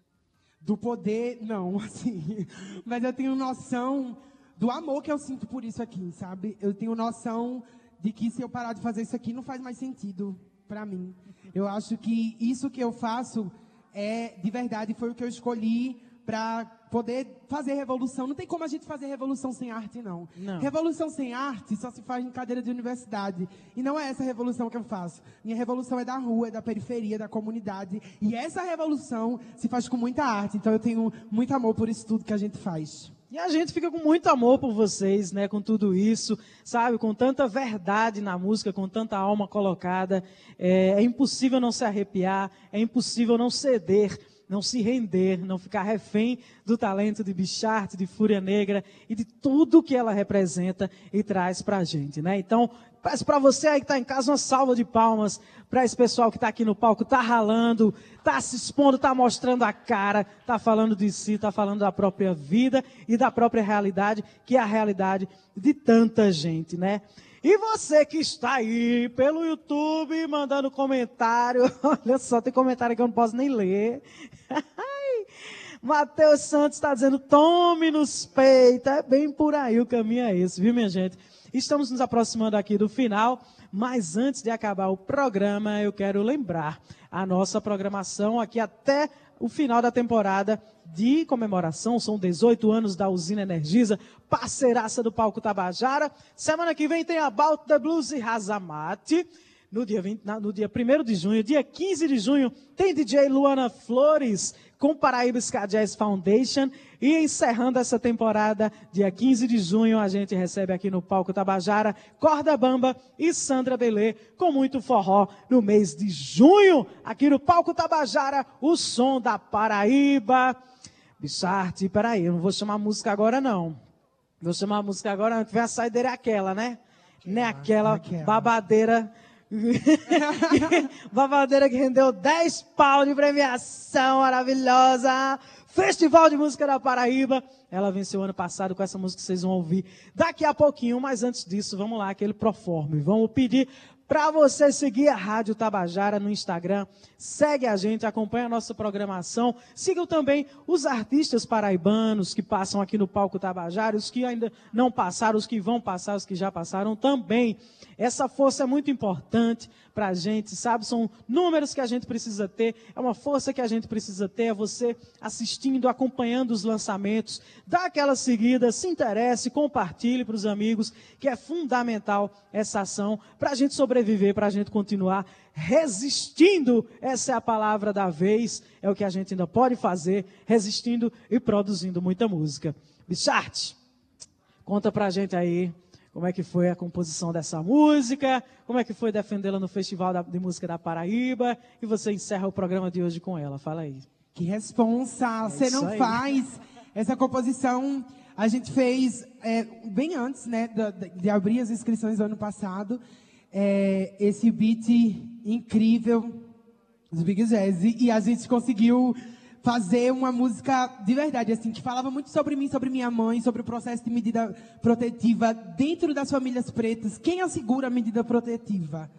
Do poder, não, *laughs* assim. Mas eu tenho noção do amor que eu sinto por isso aqui, sabe? Eu tenho noção de que se eu parar de fazer isso aqui não faz mais sentido para mim. Eu acho que isso que eu faço é de verdade foi o que eu escolhi para poder fazer revolução. Não tem como a gente fazer revolução sem arte, não. Não. Revolução sem arte só se faz em cadeira de universidade. E não é essa revolução que eu faço. Minha revolução é da rua, é da periferia, da comunidade. E essa revolução se faz com muita arte. Então eu tenho muito amor por isso tudo que a gente faz. E a gente fica com muito amor por vocês, né? Com tudo isso, sabe? Com tanta verdade na música, com tanta alma colocada. É, é impossível não se arrepiar, é impossível não ceder, não se render, não ficar refém do talento de Bicharte, de Fúria Negra e de tudo que ela representa e traz pra gente, né? Então, Peço para você aí que está em casa uma salva de palmas para esse pessoal que está aqui no palco, está ralando, está se expondo, está mostrando a cara, está falando de si, está falando da própria vida e da própria realidade, que é a realidade de tanta gente, né? E você que está aí pelo YouTube mandando comentário, *laughs* olha só, tem comentário que eu não posso nem ler. *laughs* Mateus Santos está dizendo: tome nos peitos. É bem por aí o caminho é esse, viu, minha gente? Estamos nos aproximando aqui do final, mas antes de acabar o programa, eu quero lembrar a nossa programação aqui até o final da temporada de comemoração. São 18 anos da Usina Energisa, parceiraça do Palco Tabajara. Semana que vem tem a About the Blues e Razamate. No dia, 20, no dia 1 de junho, dia 15 de junho, tem DJ Luana Flores com Paraíba Jazz Foundation. E encerrando essa temporada, dia 15 de junho, a gente recebe aqui no Palco Tabajara Corda Bamba e Sandra Belê com muito forró no mês de junho, aqui no Palco Tabajara, o som da Paraíba. Bicharte, peraí, eu não vou chamar música agora não. Vou chamar música agora, vem a saideira é aquela, né? Não é aquela, aquela. babadeira *laughs* Babadeira que rendeu 10 pau de premiação maravilhosa. Festival de Música da Paraíba. Ela venceu ano passado com essa música que vocês vão ouvir daqui a pouquinho, mas antes disso, vamos lá, aquele proforme. Vamos pedir para você seguir a Rádio Tabajara no Instagram. Segue a gente, acompanha a nossa programação. Sigam também os artistas paraibanos que passam aqui no palco Tabajara, os que ainda não passaram, os que vão passar, os que já passaram também. Essa força é muito importante para a gente, sabe? São números que a gente precisa ter, é uma força que a gente precisa ter, é você assistindo, acompanhando os lançamentos, dá aquela seguida, se interesse, compartilhe para os amigos, que é fundamental essa ação para a gente sobreviver, para a gente continuar resistindo. Essa é a palavra da vez, é o que a gente ainda pode fazer, resistindo e produzindo muita música. Bicharte, conta pra gente aí como é que foi a composição dessa música, como é que foi defendê-la no Festival de Música da Paraíba, e você encerra o programa de hoje com ela. Fala aí. Que responsa! É você não aí. faz essa composição. A gente fez é, bem antes, né, de, de, abrir as inscrições do ano passado, é, esse beat incrível dos Big Jazz e a gente conseguiu fazer uma música de verdade, assim, que falava muito sobre mim, sobre minha mãe, sobre o processo de medida protetiva dentro das famílias pretas. Quem assegura a medida protetiva?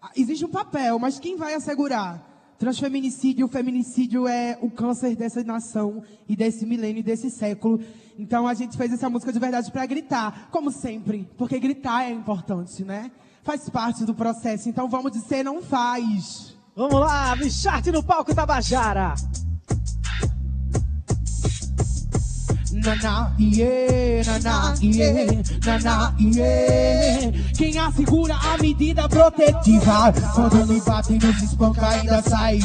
Ah, existe um papel, mas quem vai assegurar? Transfeminicídio, feminicídio é o câncer dessa nação e desse milênio e desse século. Então a gente fez essa música de verdade para gritar, como sempre, porque gritar é importante, né? Faz parte do processo. Então vamos dizer, não faz. Vamos lá, Bicharte no palco Tabajara. Naná, iê, naná, iê, naná, iê. Quem assegura a medida protetiva Quando me batem, nos espanca, ainda sai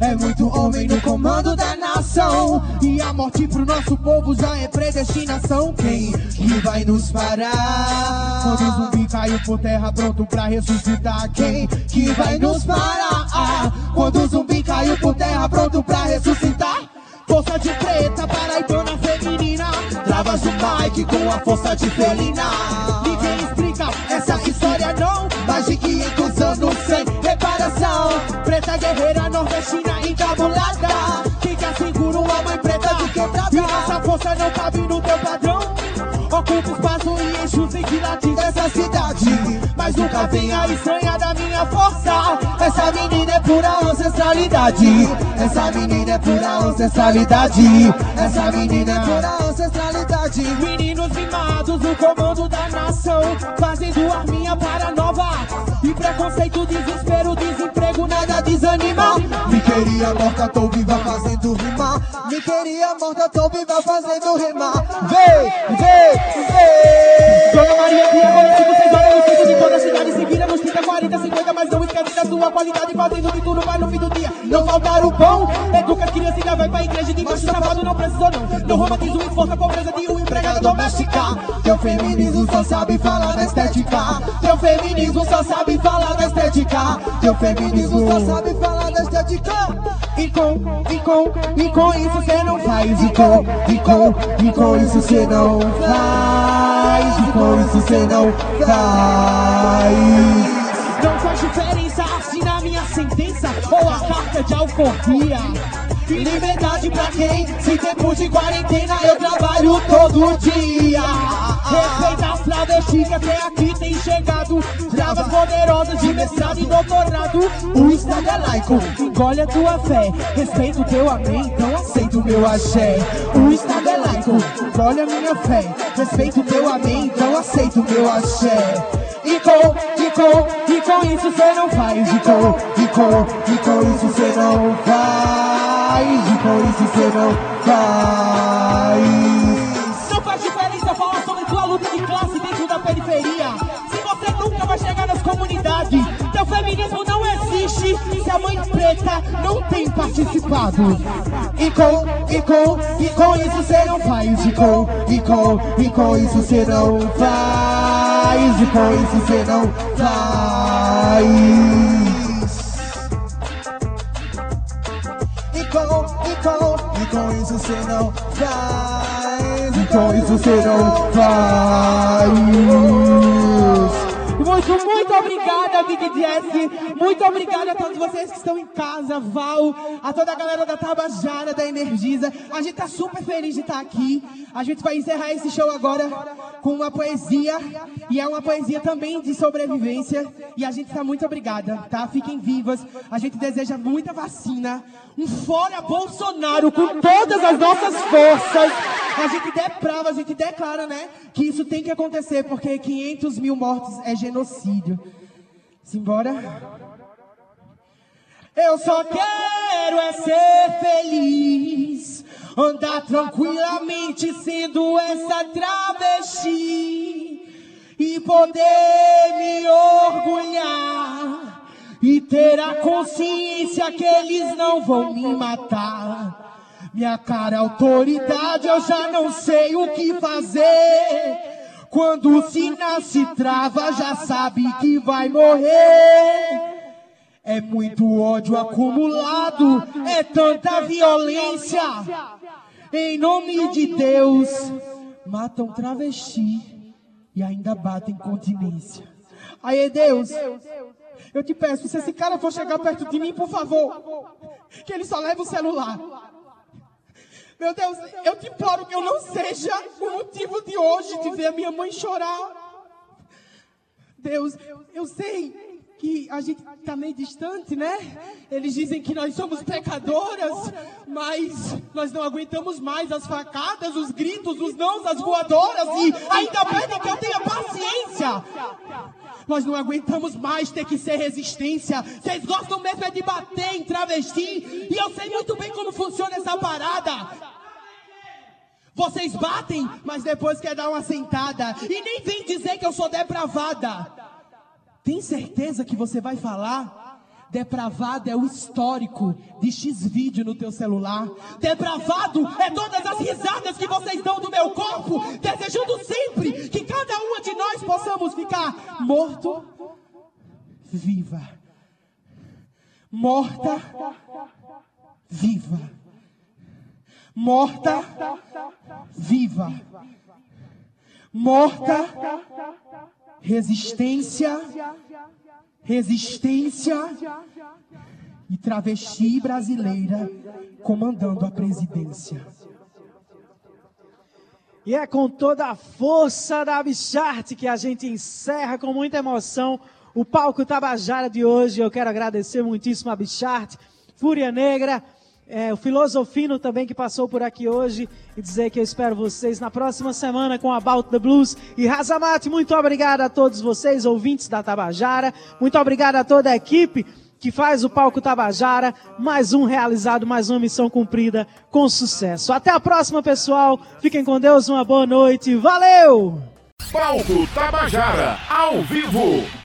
É muito homem no comando da nação E a morte pro nosso povo já é predestinação Quem que vai nos parar? Quando o zumbi caiu por terra pronto pra ressuscitar Quem que vai nos parar? Quando o zumbi caiu por terra pronto pra ressuscitar Força de preta, paraibana Travas o Mike com a força de felina. Ninguém explica essa história não. Mais de 500 anos sem reparação. Preta guerreira nordestina encabulada. Quer segura uma mãe preta de quebrada. E essa força não cabe no teu padrão Ocupa espaço e enche os vigilantes dessa cidade Mas nunca venha estranha da minha força. Essa menina é pura ancestralidade. Essa menina é pura ancestralidade. Essa menina é pura ancestralidade. Meninos mimados no comando da nação Fazendo arminha para nova. E preconceito, desespero, desemprego, nada desanima queria morta, tô viva fazendo rima. Me queria morta, tô viva fazendo rima. Vem, vem Dona Maria Pia, conhecido sem dona no centro de toda a cidade. Se vira nos 30, 40, 50 Mas não esquece da sua qualidade. Fazendo de tudo vai no fim do dia. Não faltar o pão. Educa as crianças ainda vai pra igreja. De baixo safado não precisou não. Não romantiza o esforço, a pobreza de um empregado doméstica. Teu feminismo só sabe falar da estética. Teu feminismo só sabe falar da estética Teu feminismo só sabe falar da estética E com, e com, e com isso cê não faz E com, e com, e com isso cê não faz e com isso cê não faz. Não faz diferença assinar minha sentença ou a carta de alforria. Liberdade pra quem? Se tempo de quarentena eu trabalho todo dia. Respeita as travestis que até aqui tem chegado. Travas poderosas de mestrado e doutorado. O Estado é laico, engole a tua fé. Respeita o teu amém, então aceita o meu axé. O Estado é laico, engole a minha fé. Respeita o teu amém, então aceita o meu axé. E com, e com, e com isso cê não faz. E com, e com, e com isso cê não faz. E com isso cê não faz. Não faz diferença falar sobre tua luta de classe dentro da periferia. Se você nunca vai chegar nas comunidades, teu feminismo não existe se a mãe preta não tem participado. E com, e com, e com isso cê não faz. E com, e com, e com isso cê não faz. E com isso cê não faz. Com, e com, e com isso cê não faz. E com isso cê não faz. Obrigada. Muito obrigada a todos vocês que estão em casa, Val, a toda a galera da Tabajara, da Energisa. A gente tá super feliz de estar aqui. A gente vai encerrar esse show agora com uma poesia. E é uma poesia também de sobrevivência. E a gente tá muito obrigada, tá? Fiquem vivas. A gente deseja muita vacina. Um fora Bolsonaro com todas as nossas forças. A gente deprava, a gente declara, né? Que isso tem que acontecer, porque 500 mil mortos é genocídio. Simbora? Eu só quero é ser feliz, andar tranquilamente sendo essa travesti e poder me orgulhar e ter a consciência que eles não vão me matar. Minha cara autoridade, eu já não sei o que fazer. Quando o sinal se trava, já sabe que vai morrer. É muito ódio acumulado, é tanta violência. Em nome de Deus, matam travesti e ainda batem continência. Aí, Deus, eu te peço, se esse cara for chegar perto de mim, por favor, que ele só leve o celular. Meu Deus, eu te imploro que eu não seja o motivo de hoje de ver a minha mãe chorar. Deus, eu sei que a gente está meio distante, né? Eles dizem que nós somos pecadoras, mas nós não aguentamos mais as facadas, os gritos, os nãos, as voadoras e ainda pedem que eu tenha paciência. Nós não aguentamos mais ter que ser resistência. Vocês gostam mesmo é de bater em travesti. E eu sei muito bem como funciona essa parada. Vocês batem, mas depois quer dar uma sentada. E nem vem dizer que eu sou depravada. Tem certeza que você vai falar? Depravado é o histórico de X vídeo no teu celular. Depravado é todas as risadas que vocês dão do meu corpo, desejando sempre que cada uma de nós possamos ficar morto, viva. Morta, viva. Morta, viva. Morta, resistência, resistência e travesti brasileira comandando a presidência. E é com toda a força da Bicharte que a gente encerra com muita emoção o palco Tabajara de hoje. Eu quero agradecer muitíssimo a Bicharte, Fúria Negra, é, o Filosofino também que passou por aqui hoje e dizer que eu espero vocês na próxima semana com About the Blues e Razamate. Muito obrigado a todos vocês, ouvintes da Tabajara. Muito obrigado a toda a equipe que faz o Palco Tabajara. Mais um realizado, mais uma missão cumprida com sucesso. Até a próxima, pessoal. Fiquem com Deus, uma boa noite. Valeu! Palco Tabajara, ao vivo.